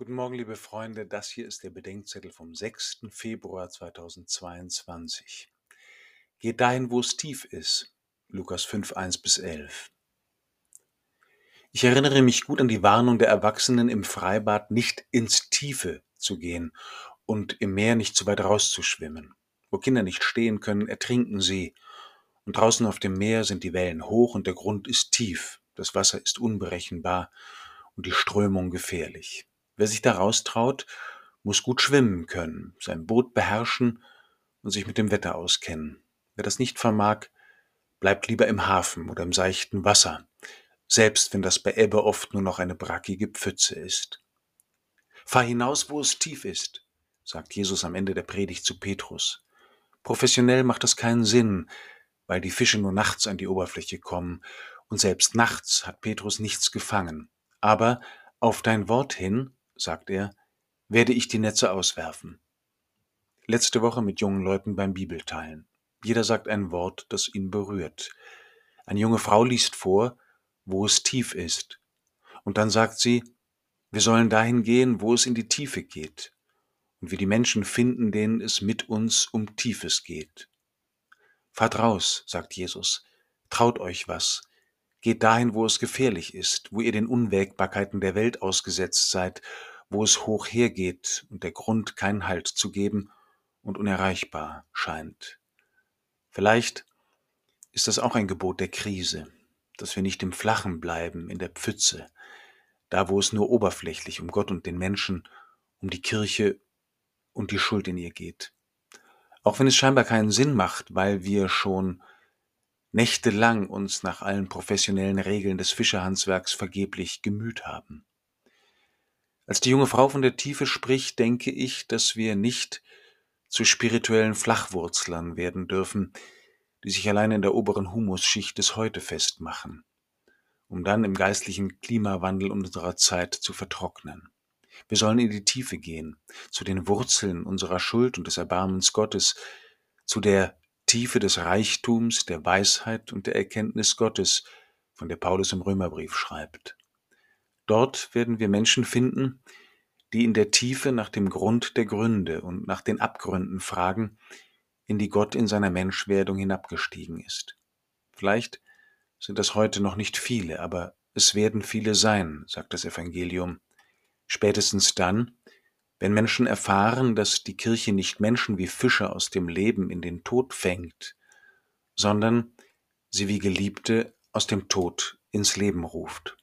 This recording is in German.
Guten Morgen, liebe Freunde. Das hier ist der Bedenkzettel vom 6. Februar 2022. Geht dahin, wo es tief ist. Lukas 5, 1 bis 11. Ich erinnere mich gut an die Warnung der Erwachsenen im Freibad, nicht ins Tiefe zu gehen und im Meer nicht zu weit rauszuschwimmen. Wo Kinder nicht stehen können, ertrinken sie. Und draußen auf dem Meer sind die Wellen hoch und der Grund ist tief. Das Wasser ist unberechenbar und die Strömung gefährlich. Wer sich da raustraut, muss gut schwimmen können, sein Boot beherrschen und sich mit dem Wetter auskennen. Wer das nicht vermag, bleibt lieber im Hafen oder im seichten Wasser, selbst wenn das bei Ebbe oft nur noch eine brackige Pfütze ist. Fahr hinaus, wo es tief ist, sagt Jesus am Ende der Predigt zu Petrus. Professionell macht das keinen Sinn, weil die Fische nur nachts an die Oberfläche kommen, und selbst nachts hat Petrus nichts gefangen. Aber auf dein Wort hin sagt er, werde ich die Netze auswerfen. Letzte Woche mit jungen Leuten beim Bibelteilen. Jeder sagt ein Wort, das ihn berührt. Eine junge Frau liest vor, wo es tief ist. Und dann sagt sie, wir sollen dahin gehen, wo es in die Tiefe geht. Und wir die Menschen finden, denen es mit uns um Tiefes geht. Fahrt raus, sagt Jesus, traut euch was, geht dahin, wo es gefährlich ist, wo ihr den Unwägbarkeiten der Welt ausgesetzt seid wo es hoch hergeht und der Grund keinen Halt zu geben und unerreichbar scheint. Vielleicht ist das auch ein Gebot der Krise, dass wir nicht im Flachen bleiben, in der Pfütze, da wo es nur oberflächlich um Gott und den Menschen, um die Kirche und die Schuld in ihr geht. Auch wenn es scheinbar keinen Sinn macht, weil wir schon nächtelang uns nach allen professionellen Regeln des Fischerhandwerks vergeblich gemüht haben. Als die junge Frau von der Tiefe spricht, denke ich, dass wir nicht zu spirituellen Flachwurzlern werden dürfen, die sich allein in der oberen Humusschicht des Heute festmachen, um dann im geistlichen Klimawandel unserer Zeit zu vertrocknen. Wir sollen in die Tiefe gehen, zu den Wurzeln unserer Schuld und des Erbarmens Gottes, zu der Tiefe des Reichtums, der Weisheit und der Erkenntnis Gottes, von der Paulus im Römerbrief schreibt. Dort werden wir Menschen finden, die in der Tiefe nach dem Grund der Gründe und nach den Abgründen fragen, in die Gott in seiner Menschwerdung hinabgestiegen ist. Vielleicht sind das heute noch nicht viele, aber es werden viele sein, sagt das Evangelium. Spätestens dann, wenn Menschen erfahren, dass die Kirche nicht Menschen wie Fische aus dem Leben in den Tod fängt, sondern sie wie Geliebte aus dem Tod ins Leben ruft.